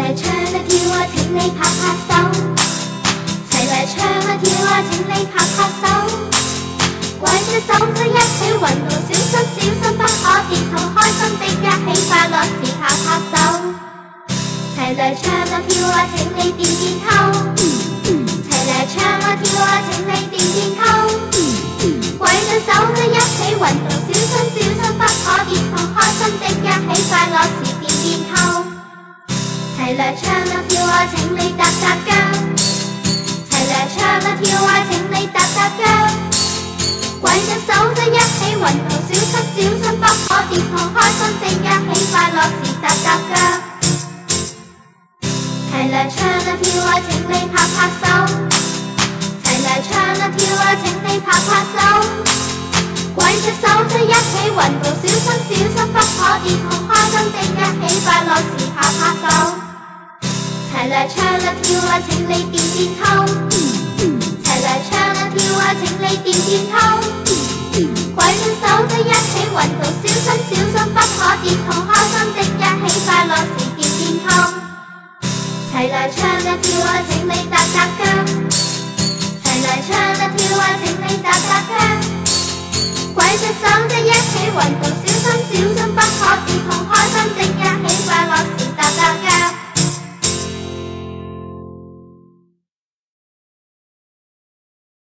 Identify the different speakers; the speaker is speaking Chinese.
Speaker 1: 齐来唱啊跳啊，请你拍拍手。齐来唱啊跳啊，请你拍拍手。乖乖手一起运动，小心小心不可跌倒，开心的一起快乐是拍拍手。齐来唱啊跳啊，请你点点头。来唱啊跳啊，请你踏踏脚。齐来唱啊跳啊，请你踏踏脚。挥着手臂一起运动，小心小心不可跌碰。开心的，一起快乐是踏踏脚。齐来唱啊跳啊，请你拍拍手。齐来唱啊跳啊，请你拍拍手。挥着手臂一起运动，小心小心不可跌碰。开心的，一起快乐。齐来唱啦跳啊，请你点点头。齐来唱啦跳啊，请你点点头。快双手的一起运动，小心小心不可跌同开心的一起快乐是健健康。齐来唱啦跳啊，请你搭搭腔。齐来唱啦跳啊，请你搭搭腔。快双手在一起运动，小心小心不可。